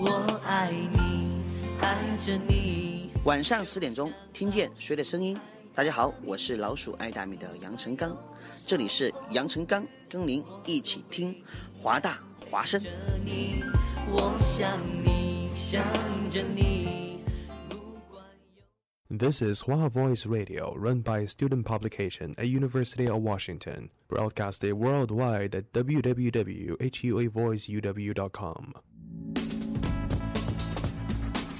我爱你，爱着你。晚上十点钟，听见谁的声音？大家好，我是老鼠爱大米的杨成刚，这里是杨成刚，跟您一起听华大华声。我想你，想着你。This is Hua Voice Radio, run by a student publication at University of Washington, broadcasted worldwide at www.huavoiceuw.com.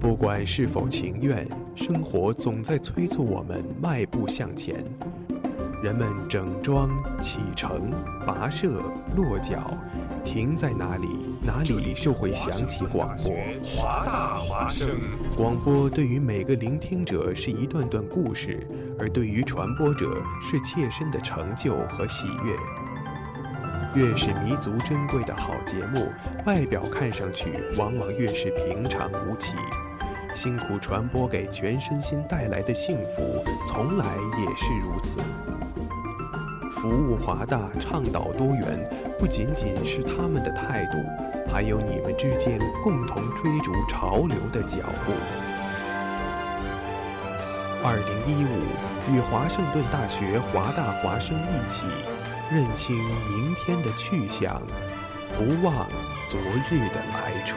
不管是否情愿，生活总在催促我们迈步向前。人们整装启程、跋涉、落脚，停在哪里，哪里就会响起广播。华大华声。广播对于每个聆听者是一段段故事，而对于传播者是切身的成就和喜悦。越是弥足珍贵的好节目，外表看上去往往越是平常无奇。辛苦传播给全身心带来的幸福，从来也是如此。服务华大，倡导多元，不仅仅是他们的态度，还有你们之间共同追逐潮流的脚步。二零一五，与华盛顿大学华大华生一起，认清明天的去向，不忘昨日的来处。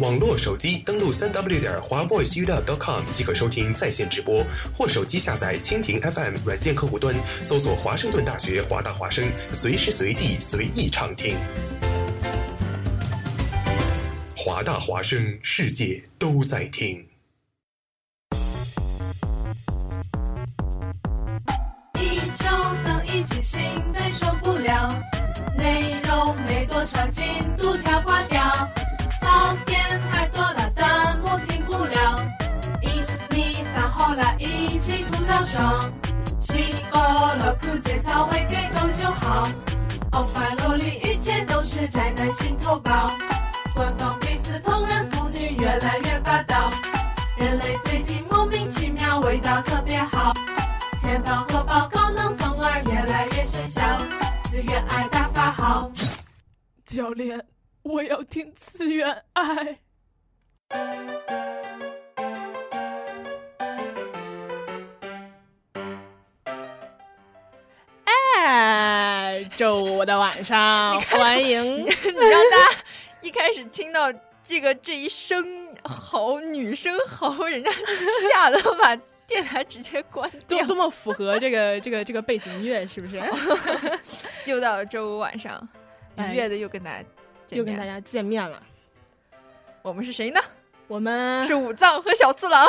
网络手机登录三 w 点华 voiceuw.com 即可收听在线直播，或手机下载蜻蜓 FM 软件客户端，搜索华盛顿大学华大华声，随时随地随意畅听。华大华声，世界都在听。一周能一起兴奋受不了，内容没多少进西欧洛酷节操为对狗就好，欧巴萝莉御姐都是宅男心头宝，官方彼此同人腐女越来越霸道，人类最近莫名其妙味道特别好。前方和报高能风儿越来越生效，自愿爱大发好。教练，我要听次元爱。哎，周五的晚上，欢迎你 让大家一开始听到这个这一声吼女生吼，人家吓得把电台直接关掉。多多么符合这个这个这个背景音乐，是不是？又到了周五晚上，愉悦的又跟大家又跟大家见面了。我们是谁呢？我们是武藏和小次郎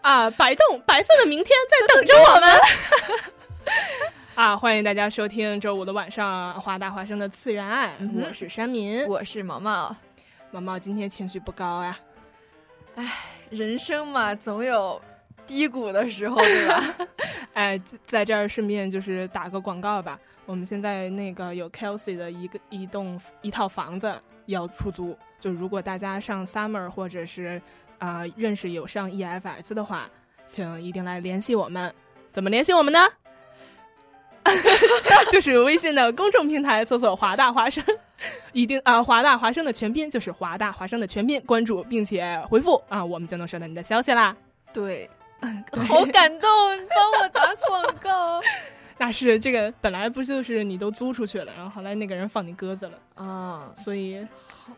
啊！白动白色的明天在等着我们。啊！欢迎大家收听周五的晚上华大华生的次元爱，嗯、我是山民，我是毛毛。毛毛今天情绪不高呀，唉，人生嘛，总有低谷的时候，对吧？哎，在这儿顺便就是打个广告吧，我们现在那个有 Kelsey 的一个一栋一套房子要出租，就如果大家上 Summer 或者是啊、呃、认识有上 EFS 的话，请一定来联系我们。怎么联系我们呢？就是微信的公众平台搜索“华大华生”，一定啊，华大华生的全拼就是华大华生的全拼，关注并且回复啊，我们就能收到你的消息啦。对，好感动，帮我打广告。那是这个本来不就是你都租出去了，然后后来那个人放你鸽子了，啊，所以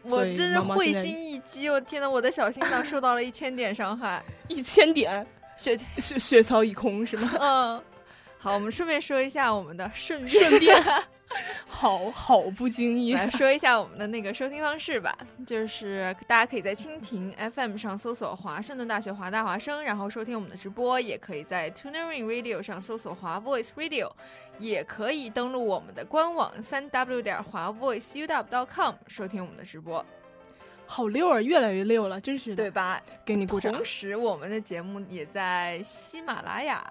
我真是会心一击，我天呐，我的小心脏受到了一千点伤害。一千点血，血血槽已空是吗？嗯，好，我们顺便说一下我们的顺便顺便，好好不经意。来说一下我们的那个收听方式吧，就是大家可以在蜻蜓 FM 上搜索华盛顿大学华大华生，然后收听我们的直播，也可以在 TUNERING Radio 上搜索华 Voice Radio，也可以登录我们的官网三 w 点华 voice u w com 收听我们的直播，好溜啊，越来越溜了，真是的。对吧？给你鼓掌。同时，我们的节目也在喜马拉雅，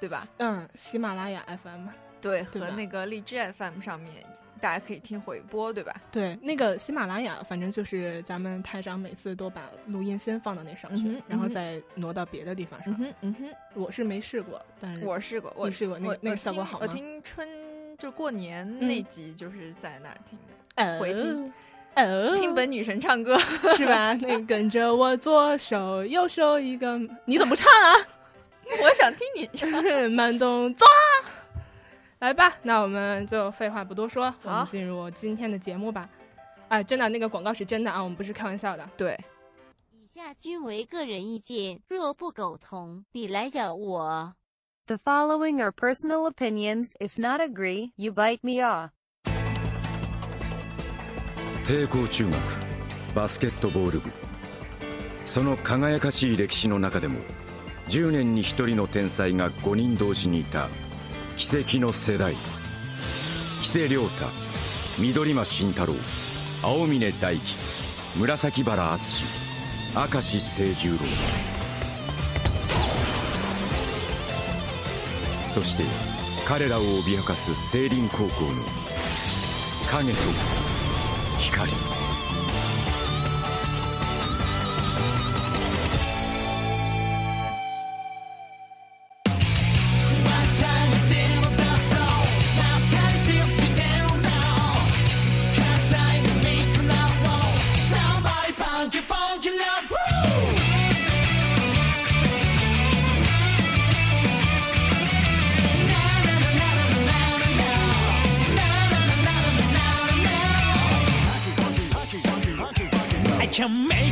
对吧？嗯，喜马拉雅 FM。对，对和那个荔枝 FM 上面，大家可以听回播，对吧？对，那个喜马拉雅，反正就是咱们台长每次都把录音先放到那上去，嗯然后再挪到别的地方上。嗯哼，嗯哼，我是没试过，但是我试过，我试过那个那效果好吗听春就过年嗯那集，就是在那儿听的，呃回听呃，听本女神唱歌。是吧？那 跟着我左手右手一个，你怎么不唱啊？我想听你唱。慢动作啊，来吧，那我们就废话不多说，我们好进入今天的节目吧。哎，真的，那个广告是真的啊，我们不是开玩笑的。对，以下均为个人意见，若不苟同，你来咬我。 The following are personal opinions. If not agree, you bite me off. 帝国中学バスケットボール部その輝かしい歴史の中でも 10年に1人の天才が5人同時にいた。奇跡の世代。木瀬亮太。緑間慎太郎。青峰大輝紫原敦。明石清十郎。そして彼らを脅かす聖林高校の影と光。不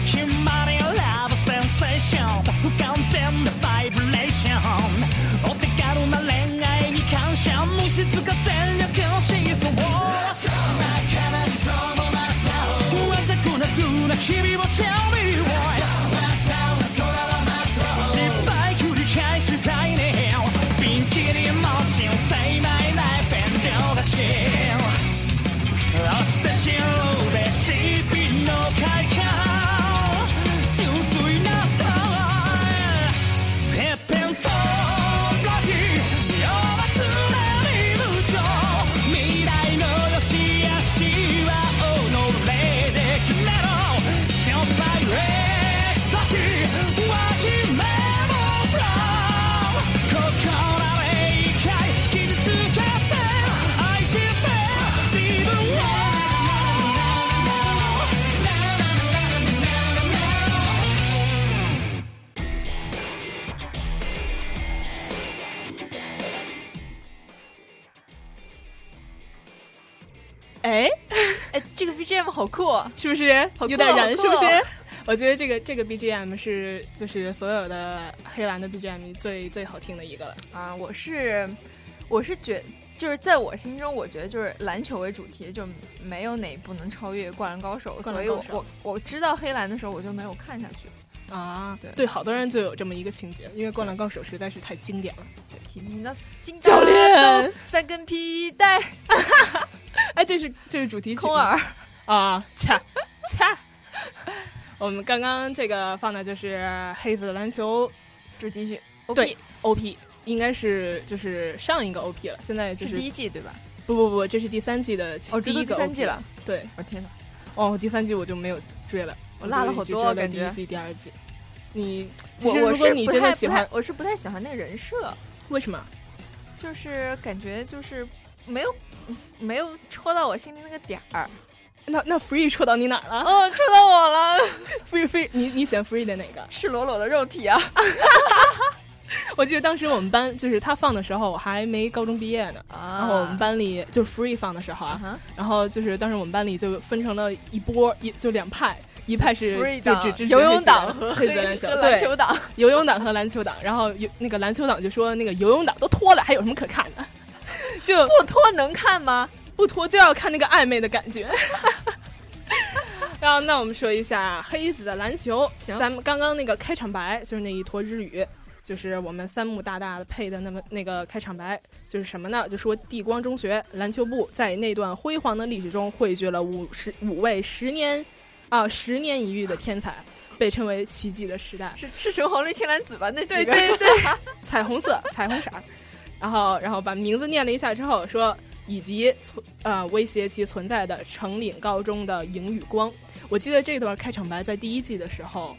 不是有点燃？是不是？我觉得这个这个 BGM 是就是所有的黑蓝的 BGM 里最最好听的一个了。啊！我是我是觉就是在我心中，我觉得就是篮球为主题，就没有哪部能超越《灌篮高手》，所以我我我知道黑蓝的时候，我就没有看下去。啊，对对，好多人就有这么一个情节，因为《灌篮高手》实在是太经典了。对，提名的金教练三根皮带，哎，这是这是主题曲空耳啊，恰恰。我们刚刚这个放的就是黑子篮球主题曲。OP 对 OP，应该是就是上一个 OP 了，现在就是是第一季对吧？不不不，这是第三季的哦第一个第三 OP 季了。对，我天哪！哦，第三季我就没有追了，我落了好多感觉第一季、第二季。你其我我实如果你是不太喜欢，我是不太喜欢那个人设，为什么？就是感觉就是没有没有戳到我心里那个点儿。那那 Free 戳到你哪儿了？嗯，戳到我了。Free Free，你你选 Free 的哪个？赤裸裸的肉体啊！我记得当时我们班就是他放的时候，我还没高中毕业呢。啊然后我们班里就是 free 放的时候啊，哈然后就是当时我们班里就分成了一波，一就两派，一派是就只支持游泳党和黑子篮球和篮球党，游泳党和篮球党，然后有那个篮球党就说那个游泳党都脱了，还有什么可看的？就不脱能看吗？不脱就要看那个暧昧的感觉。然后，那我们说一下黑子的篮球。行咱们刚刚那个开场白就是那一坨日语，就是我们三木大大的配的那么那个开场白，就是什么呢？就说地光中学篮球部在那段辉煌的历史中汇聚了五十五位十年啊十年一遇的天才，被称为奇迹的时代。是赤橙黄绿青蓝紫吧？那对对 对，彩虹色，彩虹色。然后，然后把名字念了一下之后，说以及存呃威胁其存在的成岭高中的影与光。我记得这段开场白在第一季的时候，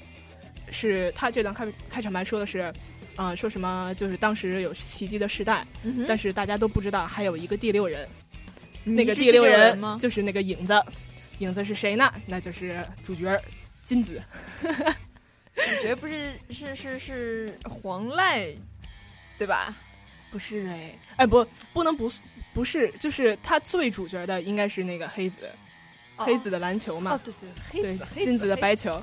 是他这段开开场白说的是，呃，说什么就是当时有奇迹的时代，嗯但是大家都不知道还有一个第六人，那个第六人就是那个影子，影子是谁呢？那就是主角金子。主角不是是是是黄濑，对吧？不是哎，哎不，不能不是不是，就是他最主角的应该是那个黑子，哦黑子的篮球嘛，哦，对对，黑对金子的白球。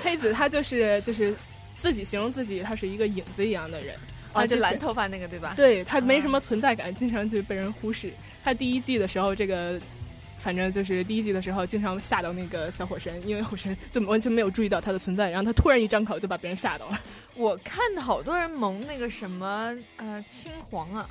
黑子他就是就是自己形容自己，他是一个影子一样的人。哦，他之前就蓝头发那个对吧？对他没啊什么存在感，经常就被人忽视。他第一季的时候，这个反正就是第一集的时候，经常吓到那个小火神，因为火神就完全没有注意到他的存在，然后他突然一张口就把别人吓到了。我看好多人蒙那个什么呃青黄啊，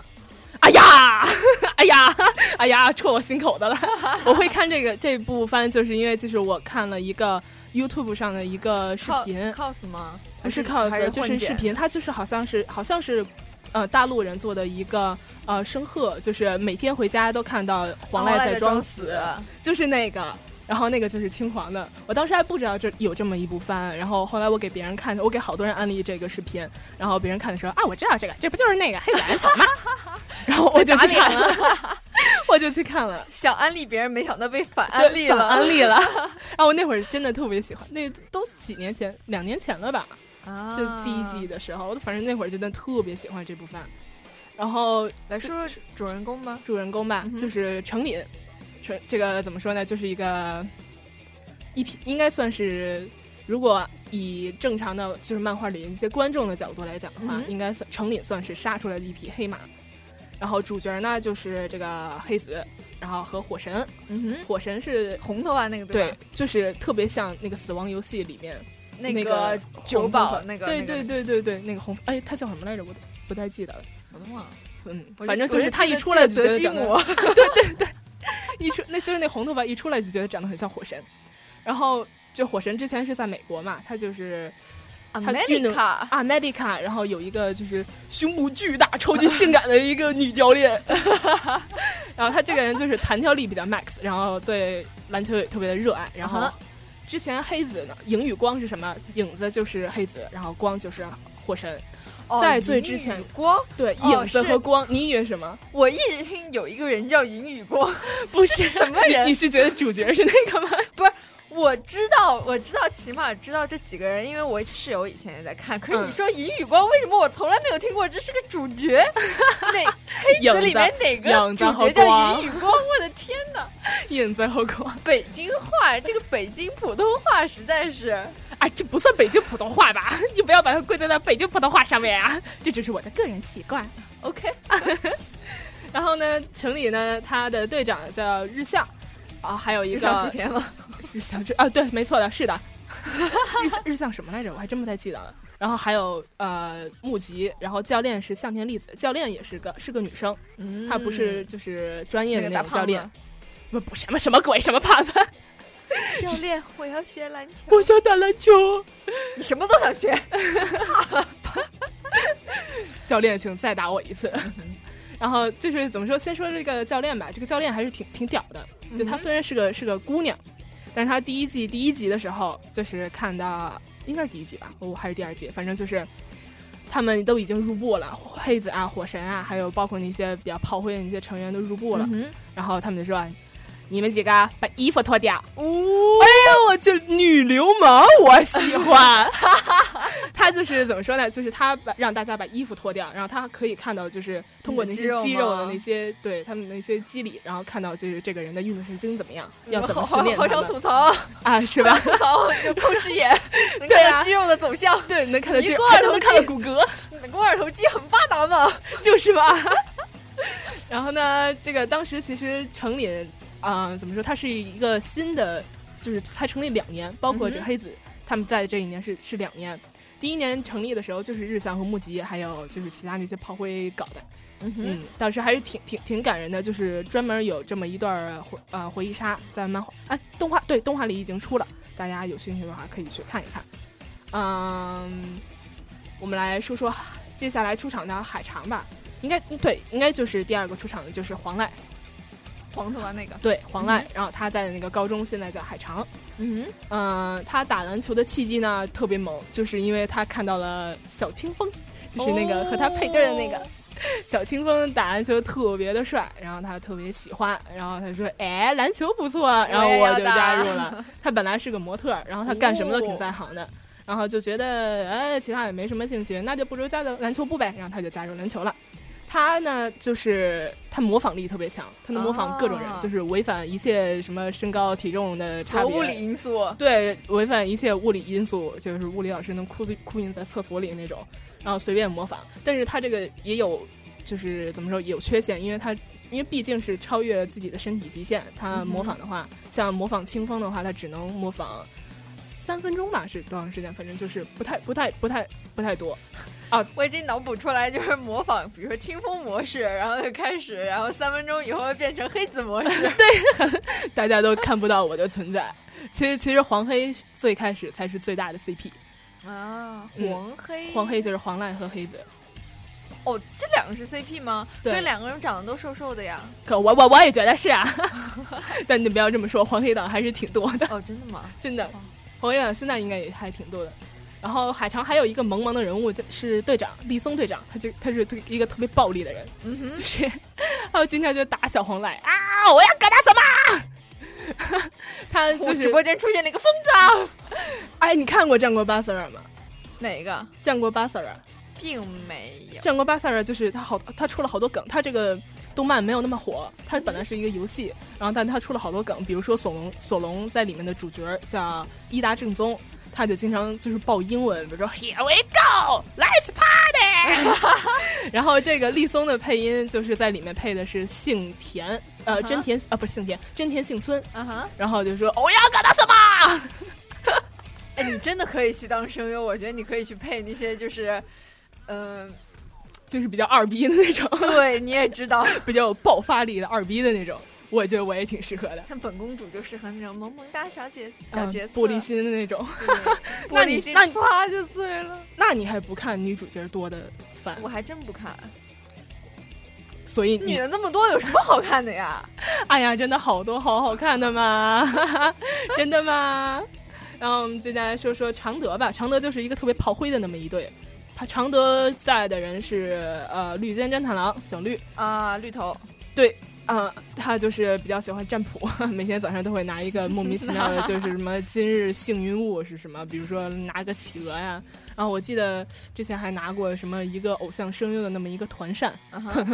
哎呀，哎呀，哎呀，戳我心口的了。我会看这个这部番，就是因为就是我看了一个 YouTube 上的一个视频，cos 吗？不是 cos，是就是视频，它就是好像是好像是呃大陆人做的一个呃生贺，就是每天回家都看到黄赖赖在装死死，就是那个。然后那个就是青黄的，我当时还不知道这有这么一部番，然后后来我给别人看，我给好多人安利这个视频，然后别人看的时候啊，我知道这个，这不就是那个黑子篮球吗？然后 我就去看了，我就去看了，想安利别人，没想到被反安利了，安利了。然后我那会儿真的特别喜欢，那都几年前，两年前了吧？啊！是第一季的时候，反正那会儿真的特别喜欢这部番。然后来说说主人公吧，主人公吧，嗯就是程敏，程这个怎么说呢？就是一个一匹，应该算是，如果以正常的就是漫画里一些观众的角度来讲的话，嗯应该算程敏算是杀出来的一匹黑马。然后主角呢就是这个黑子，然后和火神，嗯火神是，红头发那个对吧？，就是特别像那个死亡游戏里面那那个酒保那个，对对，对对对，那个红，哎，他叫什么来着？我都不太记得了。我都忘了。嗯，反正就就是他一出来得觉得长得姆，一出那就是那红头发一出来就觉得长得很像火神，然后就火神之前是在美国嘛，他就是他运动 America 啊 Medica，然后有一个就是胸部巨大、超级性感的一个女教练，然后他这个人就是弹跳力比较 max，然后对篮球也特别的热爱，然后之前黑子呢，影与光是什么？影子就是黑子，然后光就是火神。哦在最之前光，对，哦影子和光，你以为什么？我一直听有一个人叫影与光，不是 什么人你是觉得主角是那个吗？不是。我知道，我知道，起码知道这几个人，因为我室友以前也在看。可是你嗯说尹宇光，为什么我从来没有听过这是个主角？哪黑子里面哪个主角叫和光银宇光？我的天哪！影子和光，北京话，这个北京普通话实在是 哎，这不算北京普通话吧？你不要把它归在那北京普通话上面啊！这只是我的个人习惯。OK。然后呢，城里呢，他的队长叫日向，啊，还有一个日向雏田吗？日向之啊，对，没错的，是的。日向日向什么来着？我还真不太记得了。然后还有呃木吉，然后教练是向天粒子，教练也是个是个女生，嗯她不是就是专业的那个教练胖，不不什么什么鬼什么胖子，教练，我要学篮球。我想打篮球。你什么都想学。教练，请再打我一次。然后就是怎么说？先说这个教练吧，这个教练还是挺挺屌的。就她虽然是个是个姑娘，但是她第一季第一集的时候，就是看到应该是第一集吧，哦还是第二集，反正就是他们都已经入部了，黑子啊、火神啊，还有包括那些比较炮灰的那些成员都入部了。嗯然后他们就说：“你们几个把衣服脱掉。”哦，哎呀，我去女流氓，我喜欢。他就是怎么说呢？就是他把让大家把衣服脱掉，然后他可以看到，就是通过那些肌肉的那些对他们那些肌理，然后看到就是这个人的运动神经怎么样，要怎好么训练好他们想吐槽，啊，是吧？吐槽有透视眼，能看到肌肉的走向。对，能看到肌肉，一个二头还能看到骨骼，肱二头肌很发达嘛？就是嘛。然后呢，这个当时其实成林啊、怎么说？它是一个新的，就是才成立两年，包括这黑子、他们在这一年是是两年。第一年成立的时候，就是日向和木吉，还有就是其他那些炮灰搞的。嗯嗯，当时还是挺挺挺感人的，就是专门有这么一段儿回呃回忆杀，在漫画哎动画对动画里已经出了，大家有兴趣的话可以去看一看。嗯，我们来说说接下来出场的海肠吧，应该对，应该就是第二个出场的就是黄濑，黄头发那个，对黄濑，然后他在那个高中现在叫海肠，嗯嗯、他打篮球的契机呢特别猛，就是因为他看到了小清风，就是那个和他配对的那个。小清风打篮球特别的帅，然后他特别喜欢，然后他说：“哎，篮球不错。”然后我就加入了。他本来是个模特，然后他干什么都挺在行的，然后就觉得哎，其他也没什么兴趣，那就不如加个篮球部呗。然后他就加入篮球了。他呢，就是他模仿力特别强，他能模仿各种人，啊就是违反一切什么身高体重的差别。物理因素，对，违反一切物理因素，就是物理老师能哭哭晕在厕所里那种，然后随便模仿。但是他这个也有，就是怎么说有缺陷，因为他因为毕竟是超越自己的身体极限，他模仿的话，像模仿清风的话，他只能模仿三分钟吧，是多长时间？反正就是不太不太不太不太多。我已经脑补出来，就是模仿，比如说清风模式，然后就开始，然后三分钟以后变成黑子模式。对 大家都看不到我的存在。其实其实黄黑最开始才是最大的 CP，啊，嗯黄黑，黄黑就是黄濑和黑子。哦，这两个是 CP 吗？对这两个人长得都瘦瘦的呀。可我我我也觉得是啊，但你不要这么说，黄黑党还是挺多的，哦，真的吗？真的，黄黑党现在应该也还挺多的。然后海肠还有一个萌萌的人物是队长立松队长，他就他是一个特别暴力的人，嗯哼，就是他经常就打小黄赖啊，我要干他什么？他就是直播间出现了一个疯子啊！哎，你看过战国巴塞尔吗？哪个？战国巴塞尔，并没有。战国巴塞尔就是他好，他出了好多梗。他这个动漫没有那么火，他本来是一个游戏，然后但他出了好多梗，比如说索隆，索隆在里面的主角叫伊达正宗，他就经常就是报英文，比如说 Here we go, let's party。然后这个立松的配音就是在里面配的是姓田，呃，真田啊，不是姓田，真田幸村，啊哈！然后就说我要干他什么？哎，你真的可以去当声优，我觉得你可以去配那些就是，嗯、就是比较二逼的那种，对，你也知道，比较有爆发力的二逼的那种，我觉得我也挺适合的。像本公主就适合那种萌萌哒小姐小嗯角色，玻璃心的那种。玻璃心你那你唰就碎了。那你还不看女主角多的番我？还真不看，所以女的那么多，有什么好看的呀？哎呀，真的好多好好看的嘛，真的吗？然后我们接下来说说常德吧，常德就是一个特别炮灰的那么一对。他常德在的人是呃绿间侦探郎小绿，啊，绿头，对啊、他就是比较喜欢占卜，每天早上都会拿一个莫名其妙的，就是什么今日幸运物是什么，比如说拿个企鹅呀。然后我记得之前还拿过什么一个偶像声优的那么一个团扇，啊哈，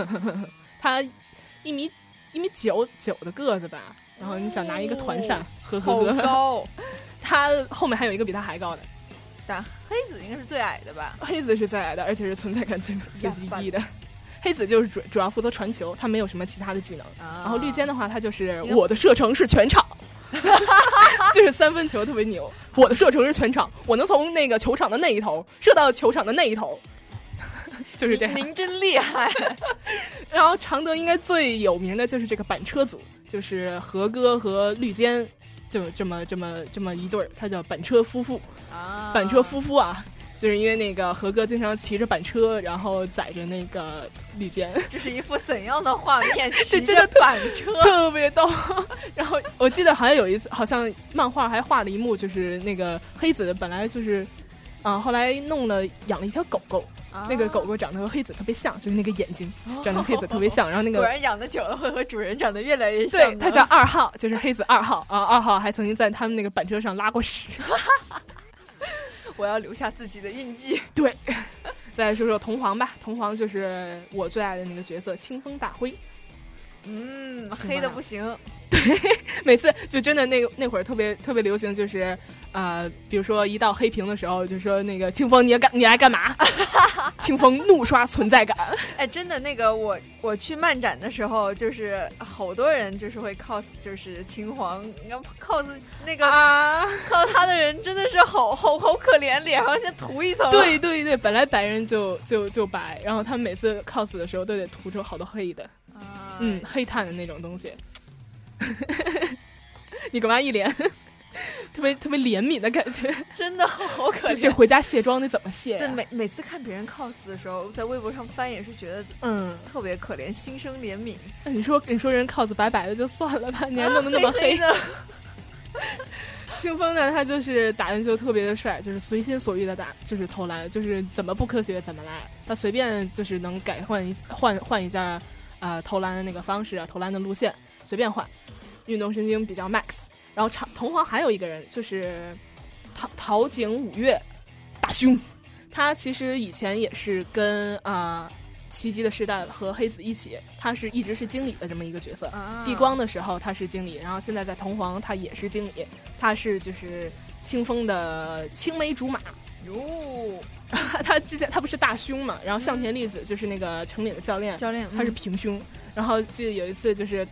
他一米一米九九的个子吧，然后你想拿一个团扇，呵呵好呵，高。他后面还有一个比他还高的，但黑子应该是最矮的吧？黑子是最矮的，而且是存在感最最低的。黑子就是主主要负责传球，他没有什么其他的技能。啊然后绿间的话，他就是我的射程是全场，就是三分球特别牛。我的射程是全场，我能从那个球场的那一头射到球场的那一头，就是这样。您真厉害！然后常德应该最有名的就是这个板车组，就是何哥和绿间，就这么这么这么一对儿，他叫板车夫妇。啊，板车夫妇啊，就是因为那个何哥经常骑着板车，然后载着那个绿间，这是一幅怎样的画面？骑着板 车，特别逗。然后我记得好像有一次，好像漫画还画了一幕，就是那个黑子本来就是，啊、后来弄了养了一条狗狗，啊那个狗狗长得和黑子特别像，就是那个眼睛长得和黑子特别像，然后那个。果然养的久了会和主人长得越来越像对，它叫二号，就是黑子二号啊。二号还曾经在他们那个板车上拉过屎。我要留下自己的印记。对，再说说铜皇吧，铜皇就是我最爱的那个角色清风大辉。嗯，黑的不行。对 每次就真的那个那会儿特别特别流行，就是呃，比如说一到黑屏的时候，就说那个清风，你要干你来干嘛？清风怒刷存在感。哎，真的那个我我去漫展的时候，就是好多人就是会 cos 就是秦皇，你看 cos 那个啊 cos 他的人真的是好好好可怜，脸上先涂一层。对对对，本来白人就就就白，然后他们每次 cos 的时候都得涂出好多黑的，啊，嗯，黑炭的那种东西。你干嘛一脸 特别特别怜悯的感觉？真的好可怜。这这回家卸妆得怎么卸、对，每每次看别人 cos 的时候，在微博上翻也是觉得嗯，特别可怜，心生怜悯。那你说你说人 cos 白白的就算了吧，你还弄得那么黑。黑的，清风呢，他就是打篮球特别的帅，就是随心所欲的打，就是投篮，就是怎么不科学怎么来，他随便就是能改换一换换一下，呃，投篮的那个方式啊，投篮的路线随便换，运动神经比较 max。然后长铜黄还有一个人就是陶陶景五月大胸，他其实以前也是跟啊。奇迹的时代和黑子一起，他是一直是经理的这么一个角色。啊地光的时候他是经理，然后现在在铜黄他也是经理，他是就是清风的青梅竹马。哟，他之前他不是大胸嘛，然后向田粒子就是那个成岭的教练，教练他是嗯平胸。然后记得有一次就是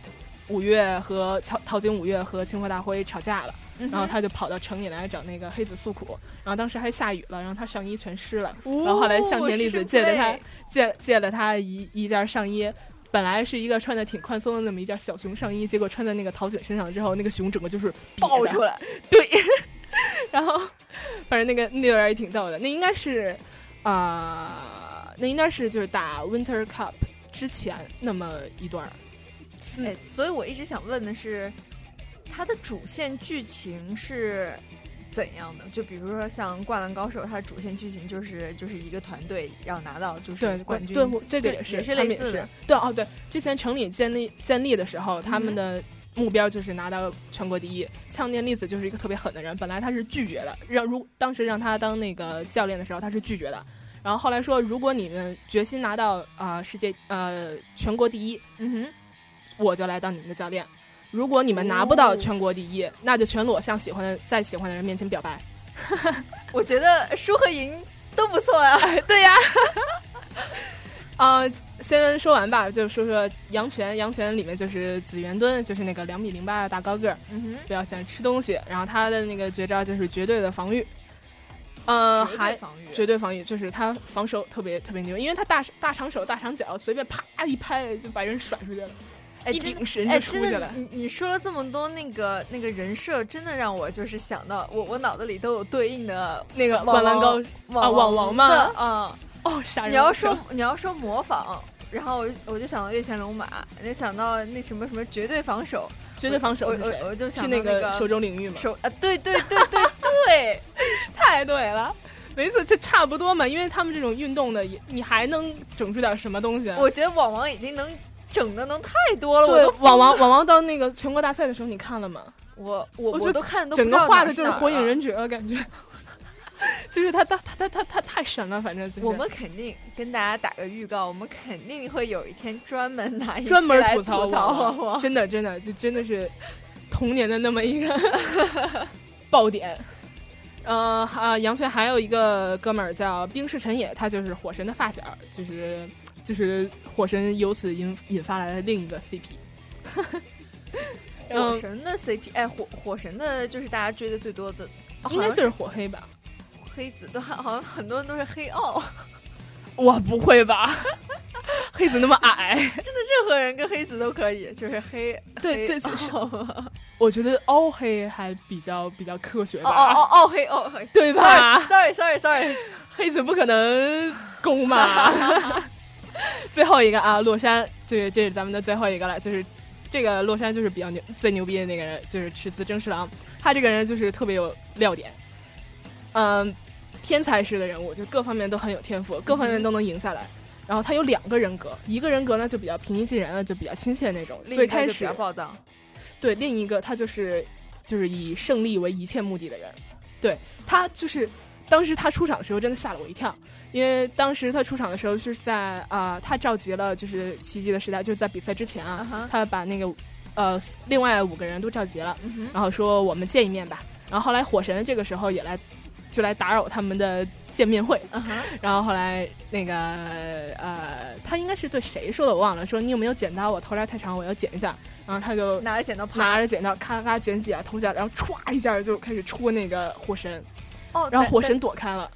五月和陶陶景五月和清风大辉吵架了。嗯然后他就跑到城里来找那个黑子诉苦，然后当时还下雨了，然后他上衣全湿了，哦然后后来向田粒子借了他借借了他一一件上衣，本来是一个穿的挺宽松的那么一件小熊上衣，结果穿在那个陶景身上之后，那个熊整个就是爆出来，对，然后反正那个那段也挺逗的，那应该是啊、那应该是就是打 Winter Cup 之前那么一段儿。嗯哎，所以我一直想问的是，它的主线剧情是怎样的？就比如说像《灌篮高手》，它的主线剧情就是就是一个团队要拿到就是冠军，对，我这个也是也是类似的。对哦，对，之前城里建立建立的时候，他们嗯的目标就是拿到全国第一。枪田粒子就是一个特别狠的人，本来他是拒绝的，让如当时让他当那个教练的时候，他是拒绝的。然后后来说，如果你们决心拿到啊、世界呃全国第一，嗯哼，我就来当你们的教练。如果你们拿不到哦全国第一，那就全裸向喜欢的在喜欢的人面前表白。我觉得输和赢都不错啊。对呀。呃，先说完吧，就说说杨泉。杨泉里面就是紫元敦，就是那个两米零八的大高个儿，嗯哼，比较喜欢吃东西。然后他的那个绝招就是绝对的防御，呃，还绝对防御，就是他防守特别特别牛，因为他大大长手大长脚，随便啪一拍就把人甩出去了，哎，一真的顶神哎，就出去了。你你说了这么多那个那个人设，真的让我就是想到我我脑子里都有对应的那个网灌篮高网啊网王吗的啊。哦！你要说你要说模仿，然后我就我就想到月前龙马，就想到那什么什么绝对防守，绝对防守我我我就想那个手中领域嘛？手啊，对对对对对，太对了。没错，就差不多嘛，因为他们这种运动的，也你还能整出点什么东西啊？我觉得网王已经能整的能太多了。对我都，网王网王到那个全国大赛的时候，你看了吗？我我我都看都整个画的就是《火影忍者，感觉。就是他他他他他他太神了，反正就是。我们肯定跟大家打个预告，我们肯定会有一天专门拿一专门吐槽槽网王，真的真的就真的是童年的那么一个 爆点。呃啊，杨翠还有一个哥们儿叫冰释陈也，他就是火神的发小，就是就是火神由此引引发来了另一个 CP。火神的 CP，哎，火火神的就是大家追的最多的，哦应该就是火黑吧？黑子都好像很多人都是黑奥，我，不会吧？黑子那么矮，真的任何人跟黑子都可以，就是黑。对，黑这就是我觉得凹黑还比较比较科学哦吧？哦哦哦黑哦黑，对吧？Sorry Sorry Sorry，黑子不可能攻嘛。最后一个啊，洛山，这是这是咱们的最后一个了，就是这个洛山就是比较牛最牛逼的那个人，就是赤司征十郎。他这个人就是特别有料点，嗯，天才式的人物，就各方面都很有天赋，各方面都能赢下来。然后他有两个人格，一个人格呢就比较平易近人了，就比较亲切那种。最开始较暴躁，对，另一个他就是就是以胜利为一切目的的人，对他就是当时他出场的时候真的吓了我一跳，因为当时他出场的时候是在啊、他召集了就是奇迹的时代，就是在比赛之前啊他把那个呃另外五个人都召集了，然后说我们见一面吧。然后后来火神这个时候也来就来打扰他们的见面会，然后后来那个呃他应该是对谁说的我忘了，说你有没有剪刀？我头帘太长，我要剪一下。然后他就拿着剪刀拿着剪刀咔咔剪几下头下，然后歘一下就开始戳那个火神，哦，然后火神躲开了。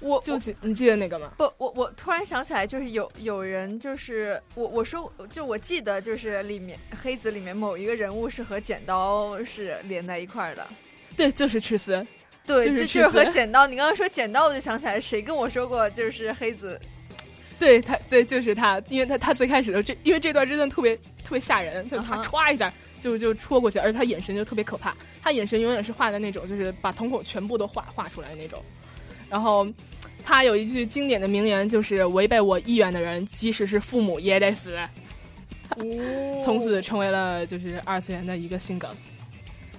我就记你记得那个吗？不，我我突然想起来，就是有有人就是我我说就我记得就是里面黑子里面某一个人物是和剪刀是连在一块儿的，对，就是赤丝。对，就就是就是和剪刀。你刚刚说剪刀，我就想起来谁跟我说过，就是黑子对他，对，就是他，因为他他最开始的这，因为这段真的特别特别吓人，就他歘一下就就戳过去，而且他眼神就特别可怕，他眼神永远是画的那种，就是把瞳孔全部都画画出来那种。然后他有一句经典的名言，就是违背我意愿的人，即使是父母也得死。从此成为了就是二次元的一个心梗。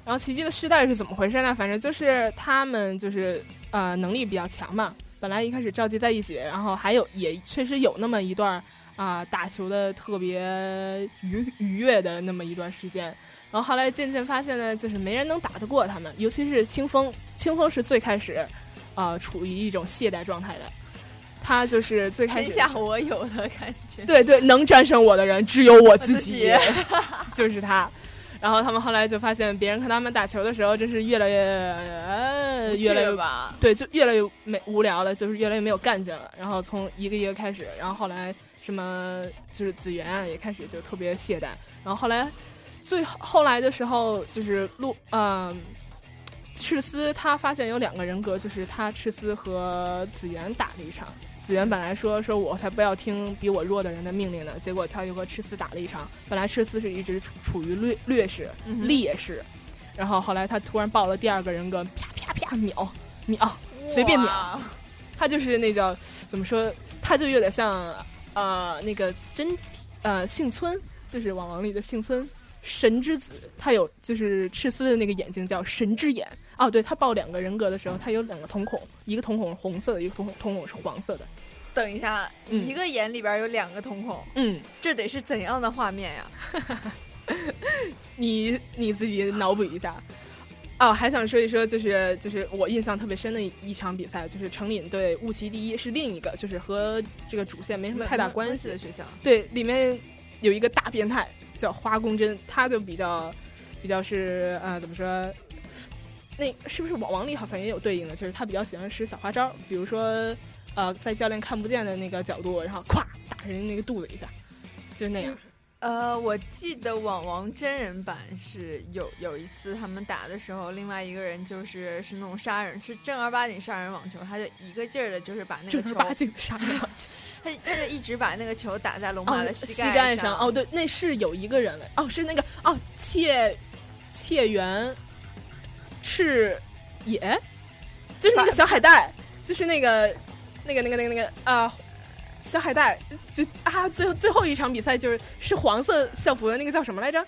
然后奇迹的世代是怎么回事呢？反正就是他们就是呃能力比较强嘛，本来一开始召集在一起，然后还有也确实有那么一段啊、打球的特别愉愉悦的那么一段时间。然后后来渐渐发现呢，就是没人能打得过他们，尤其是清风，清风是最开始啊、处于一种懈怠状态的。他就是最开始天下我有的感觉。对对，能战胜我的人只有我自自己，就是他。然后他们后来就发现，别人看他们打球的时候，真是越来越呃越来越对，就越来越没无聊了，就是越来越没有干劲了。然后从一个一个开始，然后后来什么就是子源啊，也开始就特别懈怠。然后后来最后来的时候，就是路嗯。赤司他发现有两个人格，就是他赤司和子源打了一场。子源本来说说我才不要听比我弱的人的命令呢，结果他就和赤司打了一场。本来赤司是一直处处于劣劣势、嗯劣势，然后后来他突然爆了第二个人格，啪啪啪秒秒，随便秒。他就是那叫怎么说？他就有点像呃那个真呃幸村，就是网王里的幸村神之子。他有就是赤丝的那个眼睛叫神之眼。哦，对他抱两个人格的时候，他有两个瞳孔，一个瞳孔是红色的，一个瞳孔瞳孔是黄色的。等一下，嗯一个眼里边有两个瞳孔，嗯，这得是怎样的画面呀？你你自己脑补一下。哦，还想说一说，就是就是我印象特别深的一一场比赛，就是成岭对雾崎第一，是另一个，就是和这个主线没什么太大关系的学校。对，里面有一个大变态叫花宫真，他就比较比较是呃怎么说？那是不是网王里好像也有对应的？就是他比较喜欢使小花招，比如说呃在教练看不见的那个角度，然后咵打人那个肚子一下，就是那样。呃，我记得网王真人版是有有一次他们打的时候，另外一个人就是是那种杀人，是正儿八经杀人网球，他就一个劲儿的，就是把那个球，正儿八经杀人网球，他他就一直把那个球打在龙哦马的膝盖盖上。哦，对，那是有一个人了。哦，是那个哦，切切原赤野，就是那个小海带，就是那个那个那个那个那个啊。小海带就啊，最后最后一场比赛就是是黄色校服的那个叫什么来着？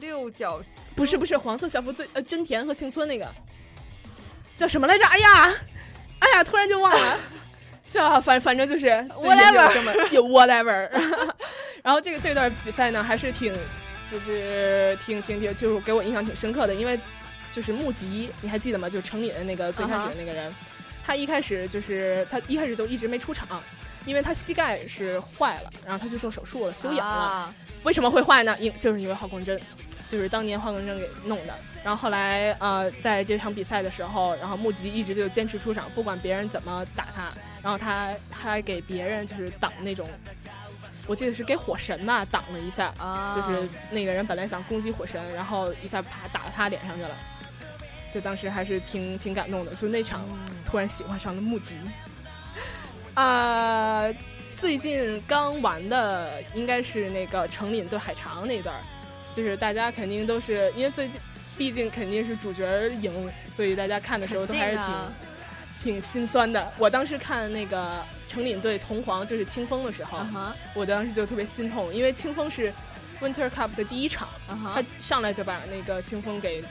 六角不是不是黄色校服最呃真田和幸村那个叫什么来着？哎呀，哎呀，突然就忘了。叫反反正就是 Whatever 有 whatever，然后这个这段比赛呢还是挺就是挺挺挺就是给我印象挺深刻的，因为就是木吉你还记得吗？就是城里的那个最开始的那个人他一开始就是他一开始就一直没出场，因为他膝盖是坏了，然后他去做手术了，休养了。啊为什么会坏呢？因就是因为花宫针，就是当年花宫针给弄的。然后后来呃，在这场比赛的时候，然后穆吉一直就坚持出场，不管别人怎么打他，然后他他还给别人就是挡那种。我记得是给火神吧挡了一下，啊就是那个人本来想攻击火神，然后一下啪打到他脸上去了，就当时还是挺挺感动的。就那场突然喜欢上了木吉，啊、最近刚玩的应该是那个成岭对海长那段儿，就是大家肯定都是因为最近，毕竟肯定是主角赢，所以大家看的时候都还是挺、啊挺心酸的。我当时看那个成岭对铜皇就是清风的时候哈我当时就特别心痛，因为清风是 Winter Cup 的第一场他上来就把那个清风给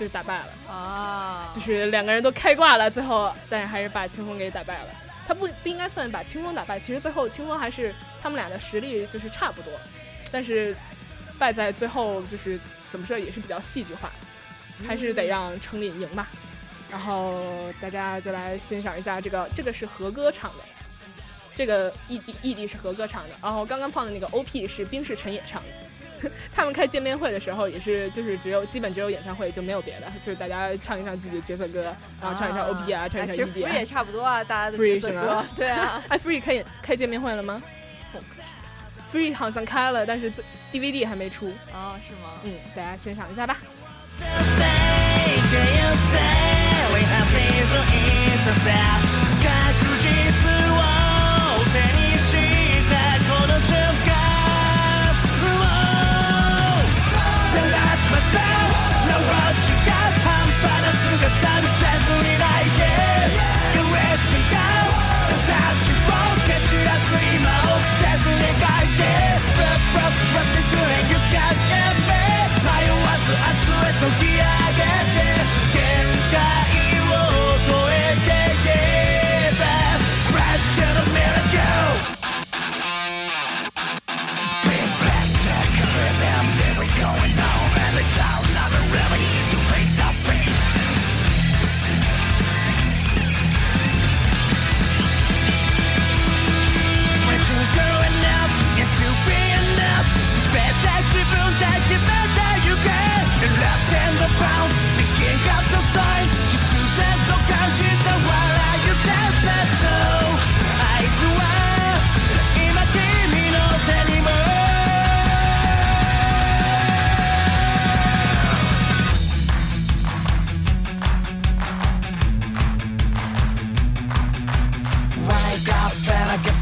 就是打败了。啊，就是两个人都开挂了，最后但是还是把清风给打败了。他不不应该算把清风打败，其实最后清风还是他们俩的实力就是差不多，但是败在最后就是怎么说也是比较戏剧化，还是得让程琳赢吧。然后大家就来欣赏一下这个，这个是和歌唱的，这个异地异地是和歌唱的，然后刚刚放的那个 OP 是冰室陈也唱的。他们开见面会的时候也是，就是只有基本只有演唱会就没有别的，就是大家唱一唱自己的角色歌，然后唱一唱 OP 啊，唱一唱哎其实 ED 啊。Free 也差不多啊，大家的 Free 角色是吗歌，对啊，哎，Free 开演开见面会了吗我不知道？Free 好像开了，但是 DVD 还没出。哦，是吗？嗯，大家欣赏一下吧。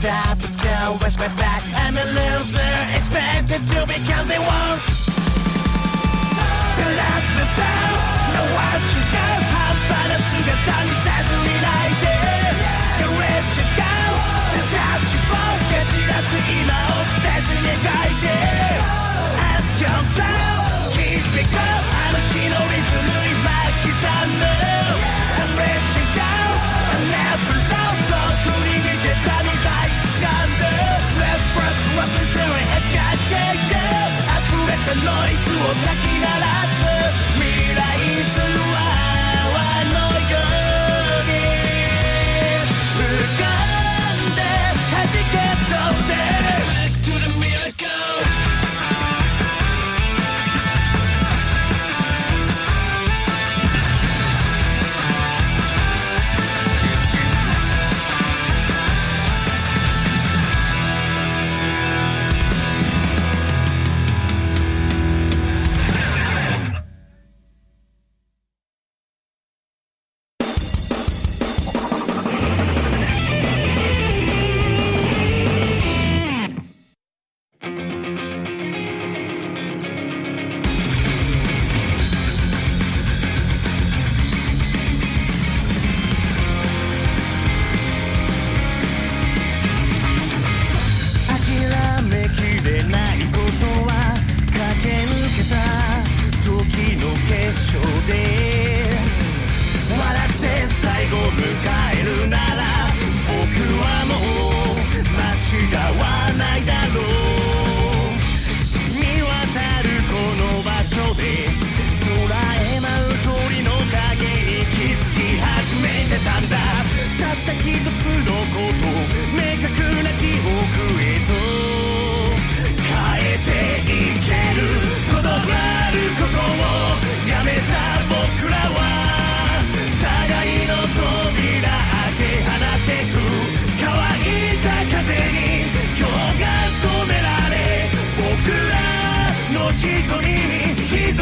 top, they'll my back. I'm a loser, expected to become they won't. The last myself, know what you got, how about a single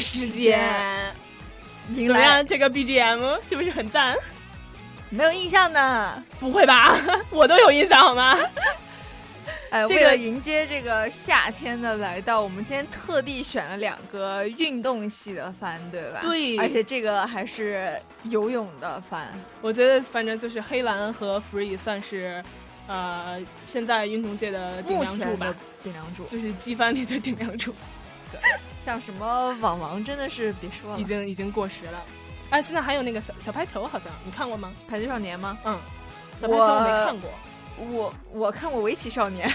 时间，怎迎来么样？这个 BGM 是不是很赞？没有印象呢？不会吧？我都有印象好吗？哎，这个为了迎接这个夏天的来到，我们今天特地选了两个运动系的番，对吧？对而且这个还是游泳的番。我觉得反正就是黑蓝和 free 算是，呃，现在运动界的顶梁柱吧，顶梁柱，就是机番里的顶梁柱，像什么网王真的是别说了，已经已经过时了。哎，现在还有那个小小排球，好像你看过吗？排球少年吗？嗯，小排球我没看过，我我看过围棋少年，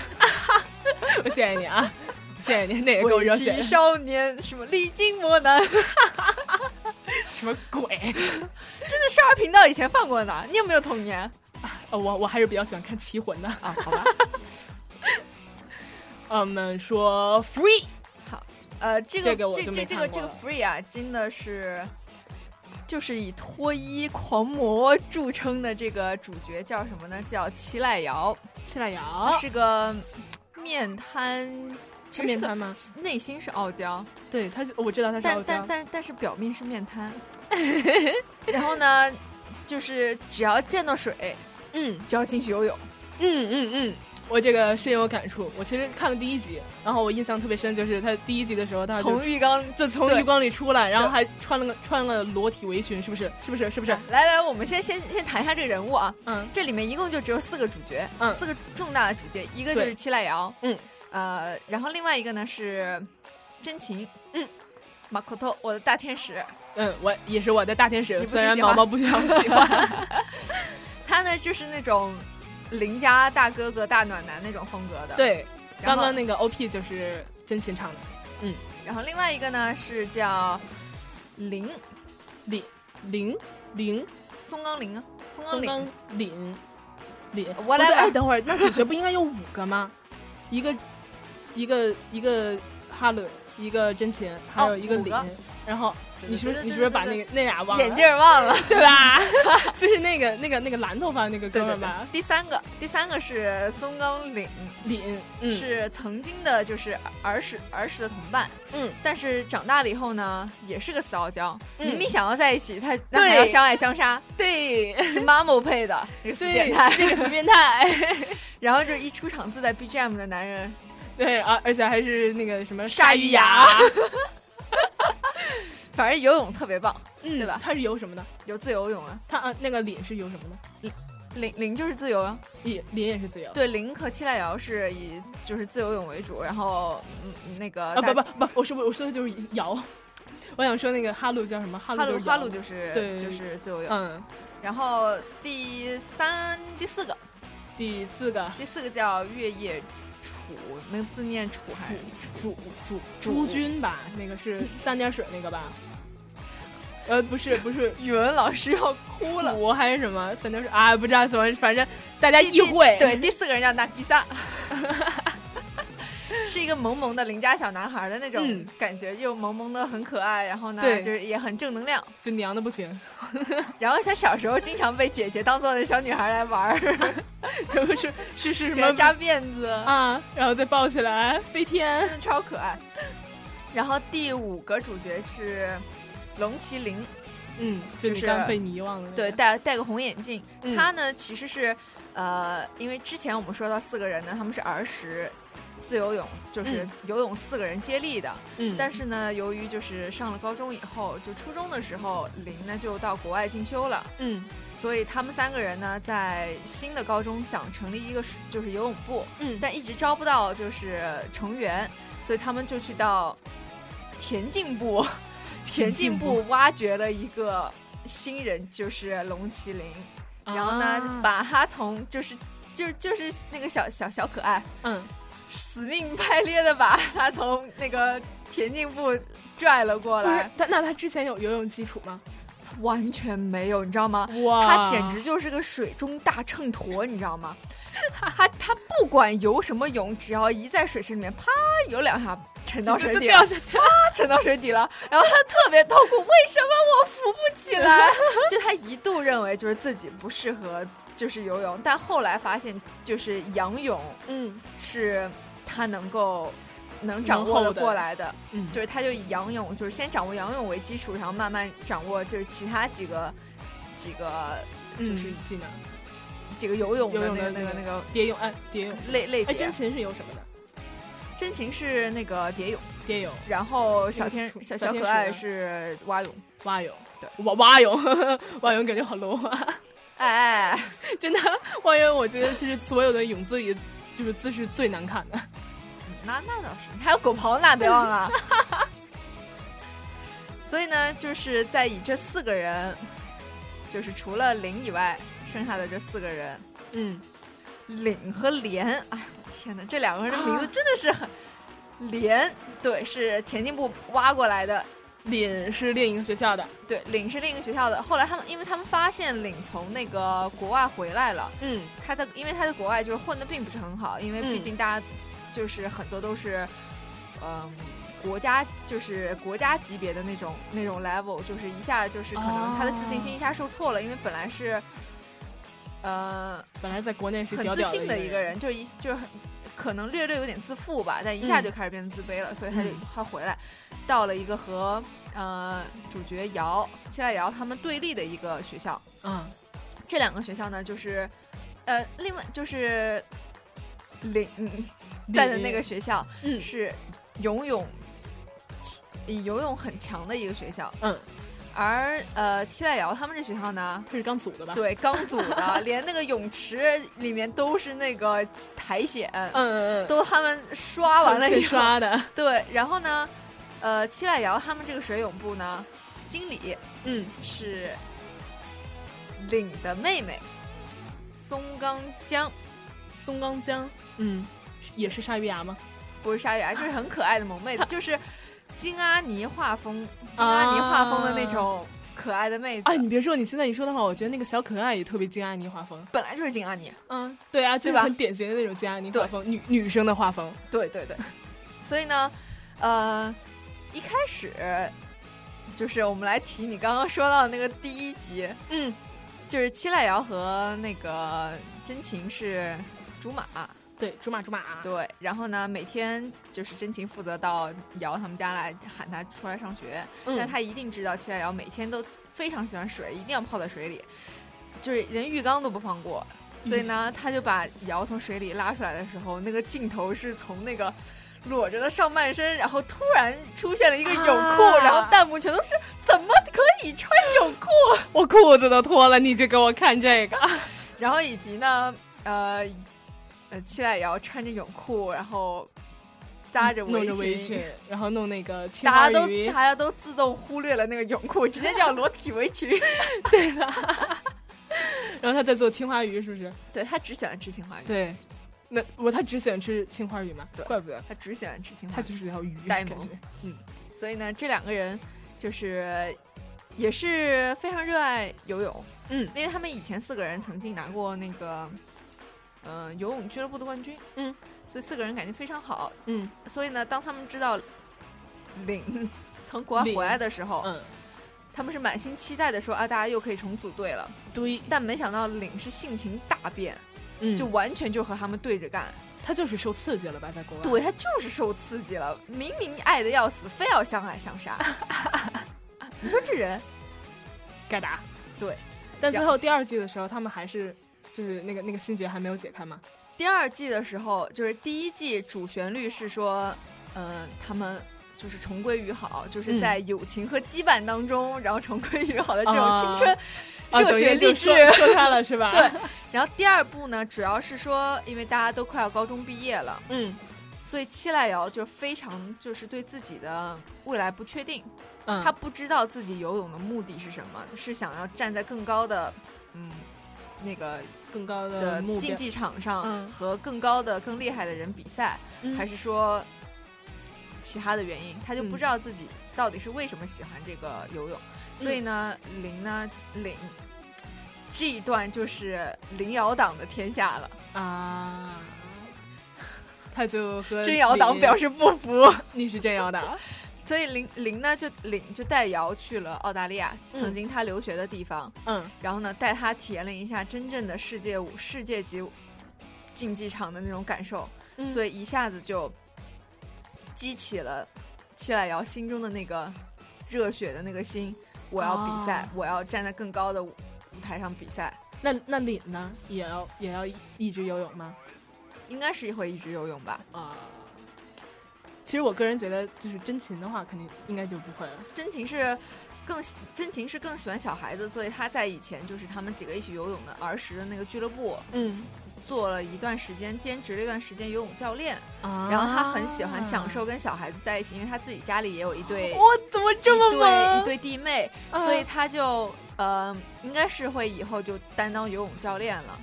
我谢谢你啊，谢谢你，那个 够热围血围。棋少年什么历经磨难，什么鬼？真的少儿频道以前放过呢。你有没有童年？啊，我我还是比较喜欢看棋魂的。啊，好吧。呃我们说 free，呃，这个这个这这这个这个 free 啊，真的是，就是以脱衣狂魔著称的这个主角叫什么呢？叫齐濑遥，七濑他遥是个面瘫，其实是个面瘫吗？内心是傲娇，对，他是我知道他是傲但但，但但是表面是面瘫。然后呢，就是只要见到水嗯就要进去游泳。嗯嗯嗯，我这个深有感触。我其实看了第一集，然后我印象特别深，就是他第一集的时候，他从浴缸就从浴缸里出来，然后还穿了个穿了个裸体围裙，是不是？是不是？是不是？来来，我们先先先谈一下这个人物啊。嗯这里面一共就只有四个主角，嗯四个重大的主角，一个就是七濑遥，嗯，呃，然后另外一个呢是真情，嗯，马可托，我的大天使，嗯，我也是我的大天使，虽然毛毛不喜欢喜欢，他呢就是那种邻家大哥哥、大暖男那种风格的。，对，刚刚那个 OP 就是真情唱的，嗯然后另外一个呢是叫林。林林林。松冈林啊，松冈林。林冈凛凛 Whatever 哦对哎，等会儿那主角不应该有五个吗？一个一个一个哈伦，一个真情，还有一个林，然后对你是不是你是不是把那个那俩忘了？眼镜忘了。对吧？就是那个那个那个蓝头发那个哥们儿吧，，第三个，第三个是松冈凛，凛，嗯是曾经的，就是儿时儿时的同伴，嗯，但是长大了以后呢，也是个死傲娇，嗯明明想要在一起，他那对还要相爱相杀，对 是 Mamo 配的那个死变态，那个死变态，然后就一出场自带 BGM 的男人，对啊，而且还是那个什么鲨鱼鱼牙反正游泳特别棒，嗯，对吧他是游什么的？游自由泳啊，他啊，那个林是游什么的？林林就是自由啊，凛凛也是自由。对，林和七濑遥是以就是自由泳为主，然后嗯那个啊，不不不，我说我说的就是瑶。我想说那个哈鲁叫什么？哈鲁哈鲁就是对就是自由泳，嗯，然后第三第四个第四个第四个叫月夜楚，那个字念楚还是朱朱朱军吧，那个是三点水那个吧？呃，不是不是，语文老师要哭了。我还是什么三点水啊？不知道怎么，反正大家第意会。对，第四个人叫纳吉萨，是一个萌萌的邻家小男孩的那种嗯感觉，又萌萌的很可爱，然后呢，就是也很正能量。就娘的不行，然后他小时候经常被姐姐当做那小女孩来玩儿，这不是是是什么扎辫子，啊？然后再抱起来飞天真。的超可爱。然后第五个主角是龙麒麟，嗯，就就是刚被你遗忘了那个。对，戴戴个红眼镜。嗯他呢其实是呃，因为之前我们说到四个人呢，他们是儿时自由泳，就是嗯游泳四个人接力的。嗯，但是呢，由于就是上了高中以后，就初中的时候，林呢就到国外进修了，嗯所以他们三个人呢在新的高中想成立一个是就是游泳部，嗯，但一直招不到就是成员，所以他们就去到田径部，田径部挖掘了一个新人，就是龙麒麟，然后呢，啊把他从就是就就是那个小小小可爱，嗯死命拍裂的把他从那个田径部拽了过来，他，那他之前有游泳基础吗？完全没有，你知道吗？哇他简直就是个水中大秤砣，你知道吗？他他不管游什么泳，只要一在水池里面，啪游两下沉到水底了，掉下去了。沉到水底了，然后他特别痛苦，为什么我浮不起来？就他一度认为就是自己不适合就是游泳，但后来发现就是仰泳嗯，是他能够能掌握的过来的。嗯，就是他就以仰泳，就是先掌握仰泳为基础，然后慢慢掌握就是其他几个几个就是嗯技能，几个游泳的游泳那个的那个那个蝶泳，哎，蝶泳，哎，类类别。真情是游什么的？真情是那个蝶泳，蝶泳、然后小天小小可爱是蛙泳。蛙泳，对，蛙蛙泳，蛙泳感觉好 low 啊！哎真的，蛙泳我觉得就是所有的泳姿里，就是姿势最难看的。那那倒是，还有狗刨呢，别忘了。所以呢，就是在以这四个人，就是除了零以外，剩下的这四个人，嗯，领和连，哎呦我天哪，这两个人的名字真的是很连，对，是田径部挖过来的。领是另一个学校的，对，领是另一个学校的。后来他们，因为他们发现领从那个国外回来了，嗯，他在，因为他在国外就是混的并不是很好，因为毕嗯竟大家就是很多都是，嗯。国家就是国家级别的那种那种 level，就是一下就是可能他的自信心一下受挫了，因为本来是，呃，本来在国内是很自信的一一个人，就是一就是很可能略略有点自负吧，但一下嗯就开始变得自卑了，所以他就嗯。他回来到了一个和呃主角瑶七濑瑶他们对立的一个学校，嗯，这两个学校呢就是呃另外就是领在的那个学校嗯。是游泳游泳很强的一个学校，嗯，而呃七濑瑶他们这学校呢它是刚组的吧？，对，刚组的，连那个泳池里面都是那个苔藓，嗯嗯嗯，都他们刷完了以后，刷的，对，然后呢，呃，七濑瑶他们这个水泳部呢，经理嗯，是领的妹妹松冈江，松冈江，嗯，也是鲨鱼牙吗？不是鲨鱼牙，就是很可爱的萌妹子，就是金阿尼画风，金阿尼画风的那种可爱的妹子，哎，你别说，你现在一说的话，我觉得那个小可爱也特别金阿尼画风。本来就是金阿尼，嗯，对啊，就是吧？很典型的那种金阿尼画风，女女生的画风。对对对，所以呢，呃，一开始就是我们来提你刚刚说到的那个第一集，嗯，就是七濑遥和那个真情是竹马，对，竹马竹马，对，然后呢，每天就是真情负责到瑶他们家来喊他出来上学，嗯但他一定知道七濑遥每天都非常喜欢水，一定要泡在水里，就是连浴缸都不放过。所以呢，他就把瑶从水里拉出来的时候，那个镜头是从那个裸着的上半身，然后突然出现了一个泳裤，啊然后弹幕全都是怎么可以穿泳裤？我裤子都脱了，你就给我看这个。然后以及呢，呃，呃，七濑瑶穿着泳裤，然后扎着围弄着围裙，然后弄那个青大家都大家都自动忽略了那个泳裤，直接叫裸体围裙。对吧？然后他在做青花鱼，是不是？对他只喜欢吃青花鱼，对，那我他只喜欢吃青花鱼嘛？对怪不得他只喜欢吃青花鱼，他就是条鱼，呆萌。嗯，所以呢，这两个人就是也是非常热爱游泳，嗯，因为他们以前四个人曾经拿过那个呃游泳俱乐部的冠军，嗯，所以四个人感情非常好，嗯，所以呢，当他们知道领 从国外回来的时候，嗯，他们是满心期待的说啊，大家又可以重组队了，对，但没想到领是性情大变，嗯，就完全就和他们对着干。他就是受刺激了吧，在国外。对他就是受刺激了，明明爱的要死，非要相爱相杀。你说这人？该打。对，但最后第二季的时候，他们还是就是那个那个心结还没有解开吗。第二季的时候，就是第一季主旋律是说，嗯、他们就是重归于好，就是在友情和羁绊当中，然后重归于好的这种青春、啊热血励志。说开了是吧？对。然后第二部呢，主要是说，因为大家都快要高中毕业了，嗯，所以七濑遥就非常就是对自己的未来不确定。嗯，他不知道自己游泳的目的是什么，是想要站在更高的，嗯，那个更高的竞技场上嗯和更高的、更厉害的人比赛，嗯还是说其他的原因？他就嗯不知道自己到底是为什么喜欢这个游泳。所以呢，林呢，领这一段就是林瑶党的天下了。啊，他就和真瑶党表示不服。你是真瑶党，所以林林呢就领就带瑶去了澳大利亚，嗯曾经他留学的地方。嗯，然后呢，带他体验了一下真正的世界舞、世界级竞技场的那种感受，嗯所以一下子就激起了戚来瑶心中的那个热血的那个心。我要比赛，哦我要站在更高的舞舞台上比赛。那那林呢？也要也要一直游泳吗？应该是会一直游泳吧？啊、其实我个人觉得，就是真琴的话，肯定应该就不会了。真情是更喜真情是更喜欢小孩子，所以他在以前就是他们几个一起游泳的儿时的那个俱乐部，嗯，做了一段时间兼职了一段时间游泳教练。啊然后他很喜欢享受跟小孩子在一起，因为他自己家里也有一对我怎么这么一对萌一对弟妹，啊所以他就呃应该是会以后就担当游泳教练了。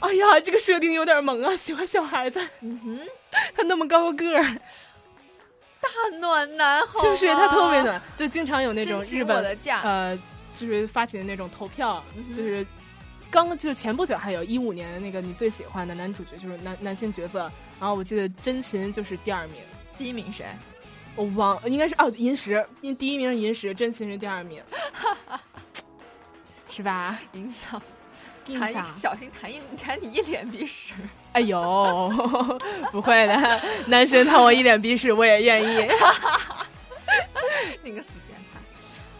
哎呀，这个设定有点萌啊！喜欢小孩子，嗯哼，他那么高个儿，大暖男好吗，就是他特别暖，就经常有那种日本的价。呃，就是发起的那种投票，嗯就是刚就前不久还有一五年的那个你最喜欢的男主角，就是男男性角色，然后我记得真琴就是第二名，第一名谁？我忘应该是哦银石，因第一名是银石，真琴是第二名，是吧？影响。印弹一象小心弹一弹你一脸鼻屎，哎呦，不会的，男神看我一脸鼻屎，我也愿意。你个死变态。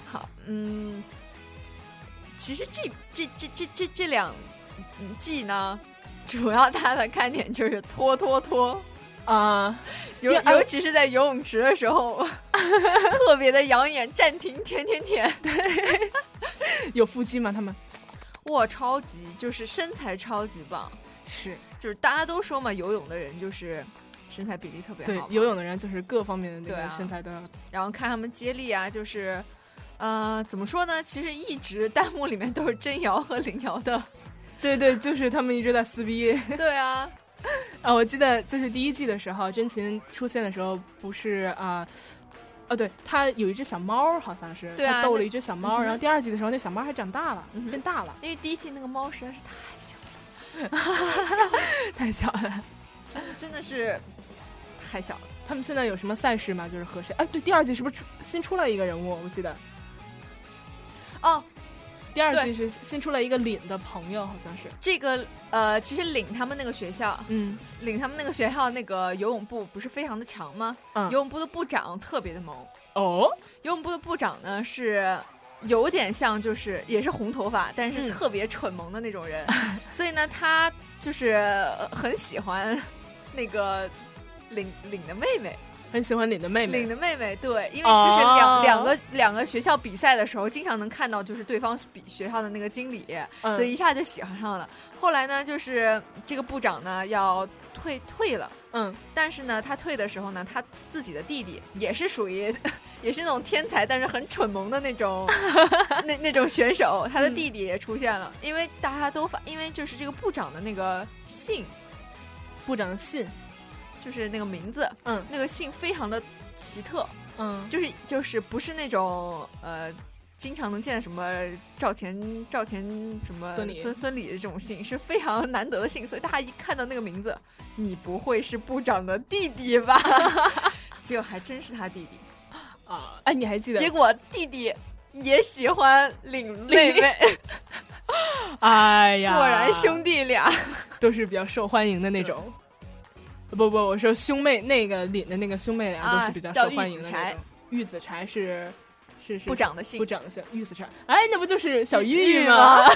好，嗯，其实这这这这这这两嗯季呢，主要它的看点就是拖拖拖。啊，尤尤其是在游泳池的时候，特别的养眼。暂停，舔舔舔，对有腹肌吗？他们哇，超级就是身材超级棒，是就是大家都说嘛，游泳的人就是身材比例特别好，对游泳的人就是各方面的那个身材都要。然后看他们接力啊，就是，呃，怎么说呢？其实一直弹幕里面都是真瑶和林瑶的。对对，就是他们一直在撕逼。对啊，啊，我记得就是第一季的时候，真琴出现的时候，不是啊。哦，对，他有一只小猫，好像是，对啊他逗了一只小猫，然后第二季的时候，那小猫还长大了，嗯变大了，因为第一季那个猫实在是太小了，太小了。真真的是太小了。他们现在有什么赛事吗？就是和谁？哎，对，第二季是不是出新出了一个人物？我记得哦，第二季是新出来一个领的朋友，好像是。这个呃，其实领他们那个学校，嗯，领他们那个学校那个游泳部不是非常的强吗？嗯游泳部的部长特别的萌。哦，游泳部的部长呢是有点像，就是也是红头发，但是嗯特别蠢萌的那种人，所以呢，他就是呃很喜欢那个领领的妹妹。很喜欢领的妹妹。领的妹妹，对，因为就是两、哦两个两个学校比赛的时候，经常能看到就是对方比学校的那个经理，嗯所以一下就喜欢上了。后来呢，就是这个部长呢要退退了。嗯，但是呢，他退的时候呢，他自己的弟弟也是属于，也是那种天才，但是很蠢萌的那种，那那种选手。他的弟弟也出现了，因为大家都发，因为就是这个部长的那个姓，部长的姓，就是那个名字，嗯。那个姓非常的奇特，嗯，就是就是不是那种呃。经常能见什么赵钱赵钱什么孙孙孙李的这种姓是非常难得的姓，所以大家一看到那个名字，你不会是部长的弟弟吧？结果还真是他弟弟。啊，哎，你还记得？结果弟弟也喜欢领妹妹，哎呀，果然兄弟俩都是比较受欢迎的那种。不不，我说兄妹那个领的那个兄妹俩都啊是比较受欢迎的那种。玉子柴是是是部长的姓部长的姓玉子柴。哎，那不就是小玉吗吗？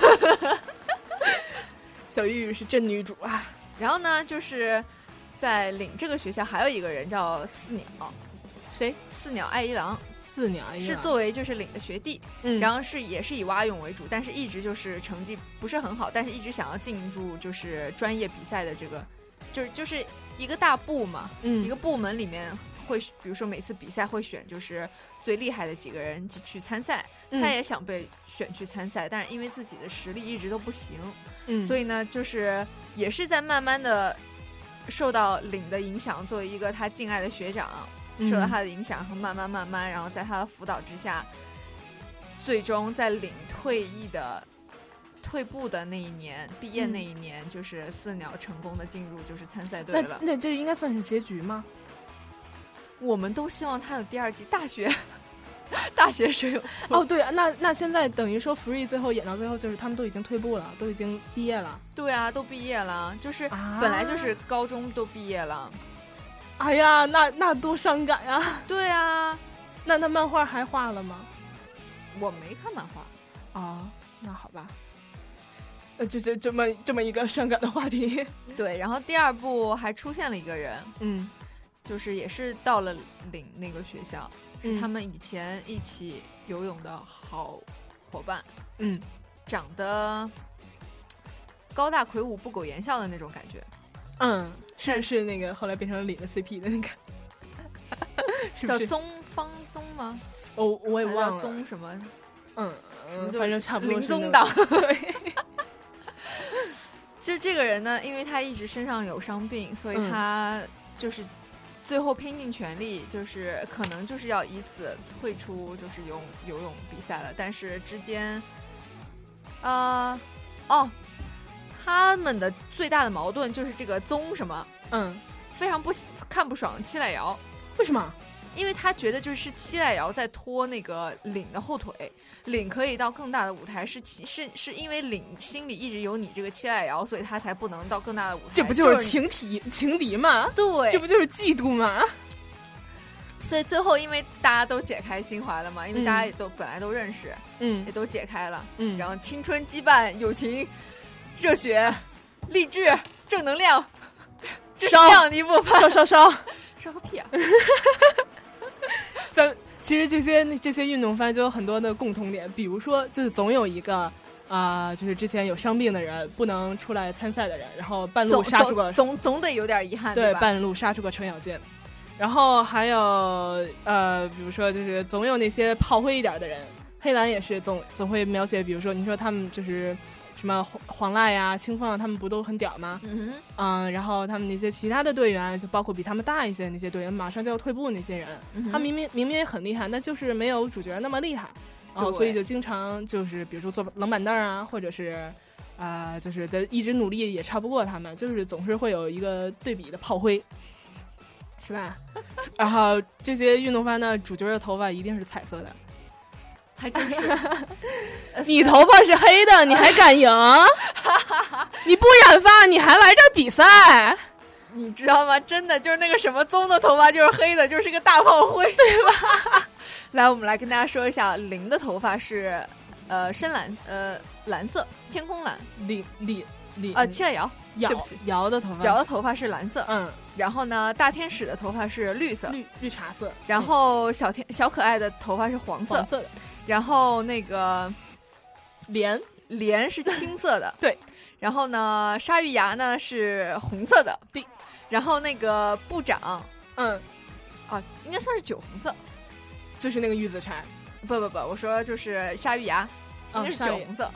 小玉玉是真女主啊。然后呢，就是在领这个学校还有一个人叫四鸟，谁？四鸟爱一郎四鸟爱一郎是作为就是领的学弟，嗯然后是也是以蛙泳为主，但是一直就是成绩不是很好，但是一直想要进入就是专业比赛的这个，就是就是一个大部嘛，嗯一个部门里面会比如说每次比赛会选就是最厉害的几个人去去参赛，嗯他也想被选去参赛，但是因为自己的实力一直都不行，嗯所以呢，就是也是在慢慢的受到领的影响，作为一个他敬爱的学长，嗯受到他的影响，然后慢慢慢慢，然后在他的辅导之下，最终在领退役的。退步的那一年，毕业嗯那一年，就是四鸟成功的进入就是参赛队那了。那这应该算是结局吗？我们都希望他有第二季大学，大学生有哦，对啊，那那现在等于说 Free 最后演到最后，就是他们都已经退步了，都已经毕业了。对啊，都毕业了，就是啊本来就是高中都毕业了，哎呀，那那多伤感呀！对啊，那那漫画还画了吗？我没看漫画。啊，那好吧。呃，就就这么这么一个伤感的话题。对，然后第二部还出现了一个人，嗯，就是也是到了领那个学校，是嗯他们以前一起游泳的好伙伴，嗯，长得高大魁梧、不苟言笑的那种感觉，嗯，是是那个后来变成了领的 CP 的那个，是不是？叫宗方宗吗？我我也忘了。宗什么？嗯，什么就嗯反正差不多林是那宗党个对，就这个人呢，因为他一直身上有伤病，所以嗯他就是最后拼尽全力，就是可能就是要以此退出就是游游泳比赛了。但是之间，呃，哦，他们的最大的矛盾就是这个宗什么嗯，非常不喜看不爽七濑遥，为什么？因为他觉得就是七濑遥在拖那个凛的后腿，凛可以到更大的舞台，是其是是因为凛心里一直有你这个七濑遥，所以他才不能到更大的舞台。这不就是是情敌情敌吗？对，这不就是嫉妒吗？所以最后因为大家都解开心怀了嘛，因为嗯大家也都、本来都认识，嗯也都解开了，嗯，然后青春羁绊、友情、热血、励志、正能量，就是这样的一部分。烧烧烧！烧个屁啊！咱其实这些这些运动番就有很多的共同点，比如说就是总有一个啊、就是之前有伤病的人不能出来参赛的人，然后半路杀出个总总总得有点遗憾，对吧？半路杀出个程咬金，然后还有呃，比如说就是总有那些炮灰一点的人，黑兰也是总总会描写，比如说你说他们就是什么黄黄濑呀、清风啊，他们不都很屌吗？嗯嗯，然后他们那些其他的队员，就包括比他们大一些那些队员，马上就要退步那些人，嗯他明明明明也很厉害，但就是没有主角那么厉害，然后所以就经常就是比如说坐冷板凳啊，或者是啊、就是在一直努力也超不过他们，就是总是会有一个对比的炮灰，是吧？然后这些运动番呢，主角的头发一定是彩色的，还真是。呃你头发是黑的，你还敢赢？你不染发，你还来这儿比赛？你知道吗？真的就是那个什么棕的头发就是黑的，就是个大炮灰，对吧？来，我们来跟大家说一下，零的头发是呃深蓝，呃蓝色，天空蓝。李李李啊，七濑遥，瑶对不起，瑶的头发，瑶的头发是蓝色。嗯，然后呢，大天使的头发是绿色，绿绿茶色，然后小天小可爱的头发是黄色，黄色的，然后那个莲莲是青色的，对。然后呢，鲨鱼牙呢是红色的，对。然后那个部长，嗯，啊，应该算是酒红色。就是那个玉子柴，不不不，我说就是鲨鱼牙，应该是酒红色。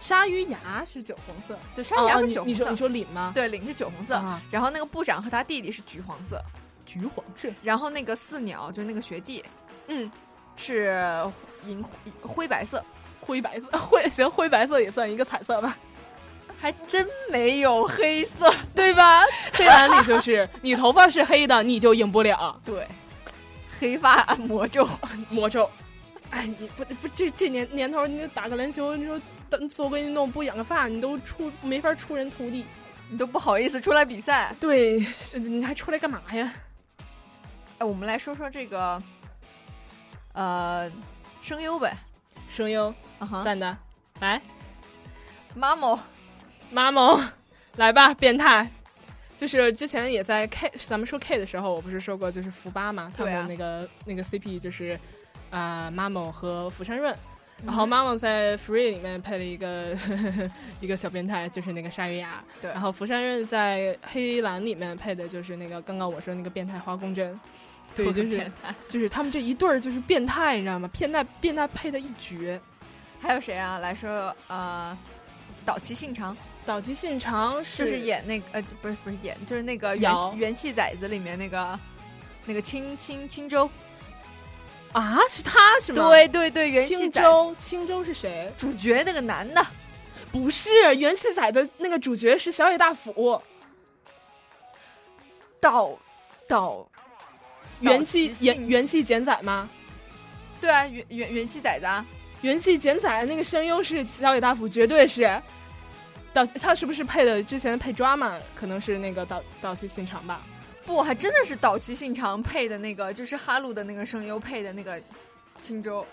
鲨鱼牙是酒红色，对，鲨鱼牙是酒红色。你你说你说领吗？对，领是酒红色。啊然后那个部长和他弟弟是橘黄色。橘黄色，然后那个四鸟就是那个学弟嗯，是银灰白色，灰白色，灰行灰白色也算一个彩色吧，还真没有黑色。对吧？黑蓝里就是 你头发是黑的，你就赢不了对，黑发魔咒。魔咒。哎，你不不这这年年头，你打个篮球，你说等做个运动不养个发，你都出没法出人头地。你都不好意思出来比赛。对，你还出来干嘛呀？哎，我们来说说这个，呃，声优呗。声优啊哈，赞的，来妈某，马某，来吧，变态。就是之前也在 K，咱们说 K 的时候，我不是说过就是福巴嘛，他们那个、那个 CP 就是啊、马某和福山润。然嗯后妈某在 Free 里面配了一个 一个小变态，就是那个鲨鱼牙。对然后福山润在黑蓝里面配的就是那个刚刚我说那个变态花宫针。对，就是。就是他们这一对儿就是变态，你知道吗？变态变态配的一绝。还有谁啊？来说，呃，岛崎信长，岛崎信长是就是演那个，呃，不是不是演，就是那个元元气崽子里面那个那个青青青州。啊，是他是吗？对对对，元气崽青州，青州是谁？主角那个男的，不是元气仔的那个主角是小野大辅，岛岛元气元元气减载吗？对啊，元元元气崽子啊，元气减载那个声优是小野大辅，绝对是。岛他是不是配的之前配 drama 可能是那个岛岛崎信长吧？不，还真的是岛崎信长配的那个，就是哈鲁的那个声优配的那个青州。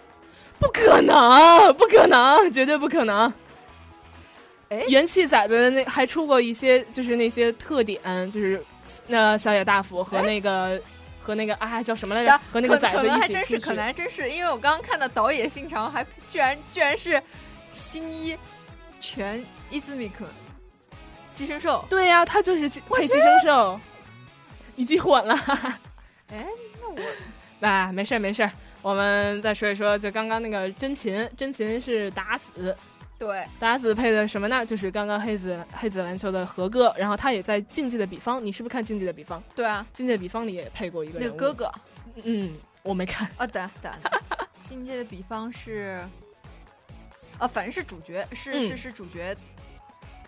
不可能，不可能，绝对不可能。哎，元气仔的那还出过一些，就是那些特点，就是那小野大辅和那个和那个啊叫什么来着？和那个崽子可能还。真是，可能还真是，因为我刚刚看到导演信长还居然居然是新一全伊兹米克寄生兽。对呀、他就是寄配寄生兽，你记混了。哎，那我啊，没事儿没事儿，我们再说一说，就刚刚那个真琴，真琴是达子，对达子配的什么呢？就是刚刚黑子黑子篮球的何哥，然后他也在《竞技的比方》，你是不是看《竞技的比方》？《对啊，竞技的比方》里也配过一个那个哥，哥嗯，我没看，啊，等等，竞技的比方是。啊，反正是主角，是、嗯是是主角。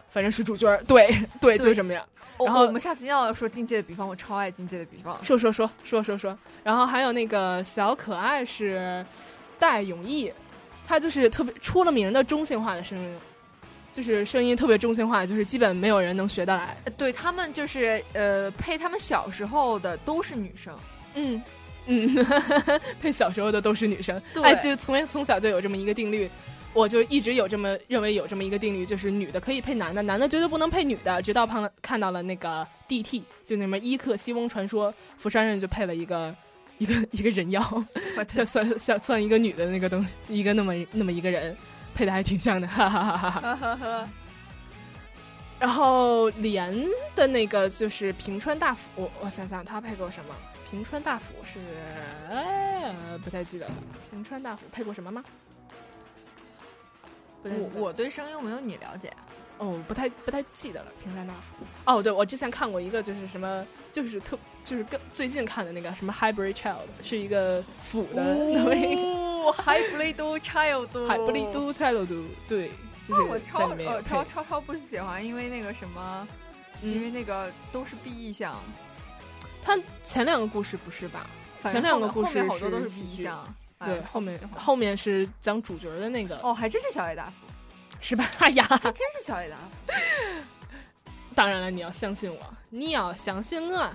反正是主角儿，对 对，对就这么样。哦然后我们下次要说境界的比方，我超爱境界的比方。说说说说说说，然后还有那个小可爱是戴永毅，他就是特别出了名的中性化的声音，就是声音特别中性化，就是基本没有人能学得来。呃对他们就是呃，配他们小时候的都是女生。嗯嗯，配小时候的都是女生，对哎，就从从小就有这么一个定律。我就一直有这么认为，有这么一个定律，就是女的可以配男的，男的绝对不能配女的。直到看了看到了那个 DT，就那么伊克西翁传说，福山润就配了一个一个 一个人妖，算算算算一个女的那个东西，一个那么那么一个人，配的还挺像的，哈哈哈哈然后莲的那个就是平川大辅，我我想想他配过什么？平川大辅是、哎、不太记得了。平川大辅配过什么吗？我我对声优没有你了解。哦，不太不太记得了。平山大辅哦，对我之前看过一个，就是什么，就是特就是更最近看的那个什么 Hybrid Child，是一个腐的那么一个哦，Hybrid Child，Hybrid Child，对，就是那我超呃超超超不喜欢，因为那个什么，因为那个都是 B 意象，他前两个故事不是吧？前两个故事好多都是 B 意剧象。哎对，后面后面是讲主角的那个哦，还真是小野大辅，是吧？哎呀，还真是小野大夫。当然了，你要相信我，你要相信我。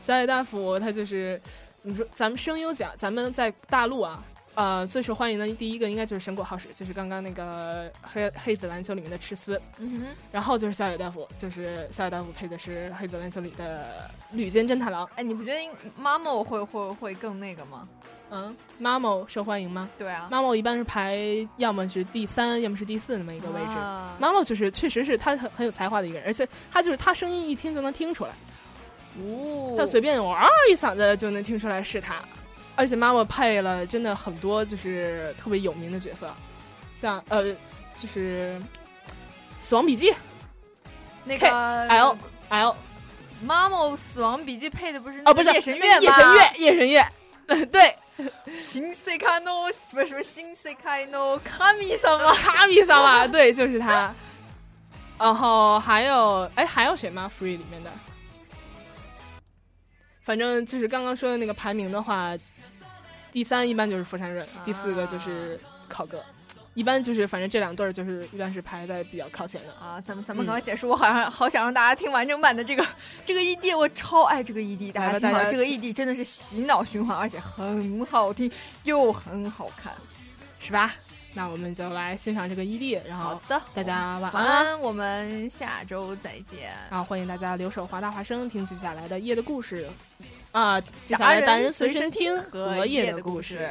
小野大夫他就是怎么说？咱们声优奖，咱们在大陆啊，呃，最受欢迎的第一个应该就是神谷浩史，就是刚刚那个黑黑子篮球里面的赤司。嗯哼，然后就是小野大夫，就是小野大夫配的是黑子篮球里的吕间侦太郎。哎，你不觉得妈妈会会会更那个吗？嗯，Mamo 受欢迎吗？对啊，Mamo 一般是排要么是第三，要么是第四那么一个位置。啊。Mamo 就是确实是他很很有才华的一个人，而且他就是他声音一听就能听出来，哦。他随便哇一嗓子就能听出来是他。而且 Mamo 配了真的很多就是特别有名的角色，像呃就是《死亡笔记》那个 L L 妈妈死亡笔记配的不是那哦不是个夜神月吗？夜神月夜神月，对，新世界の什么什么新世界の神様。卡米萨瓦，对，就是他。然后还有，哎，还有谁吗？Free 里面的，反正就是刚刚说的那个排名的话，第三一般就是福山润，第四个就是考哥，一般就是反正这两对儿就是一般是排在比较靠前的。啊，咱们咱们嗯赶快结束，我好像好想让大家听完整版的这个这个 ED，我超爱这个 ED，大家听好，这个 ED 真的是洗脑循环，而且很好听又很好看。是吧？那我们就来欣赏这个 ED，然后好的，大家晚晚安。安，我们下周再见。然后欢迎大家留守华大华生，听接下来的夜的故事啊，接下来达人随身听和夜的故事。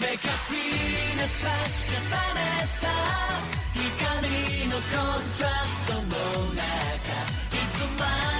メカスピーナスラッシュ重ねた。光のコントラストの中。いつまで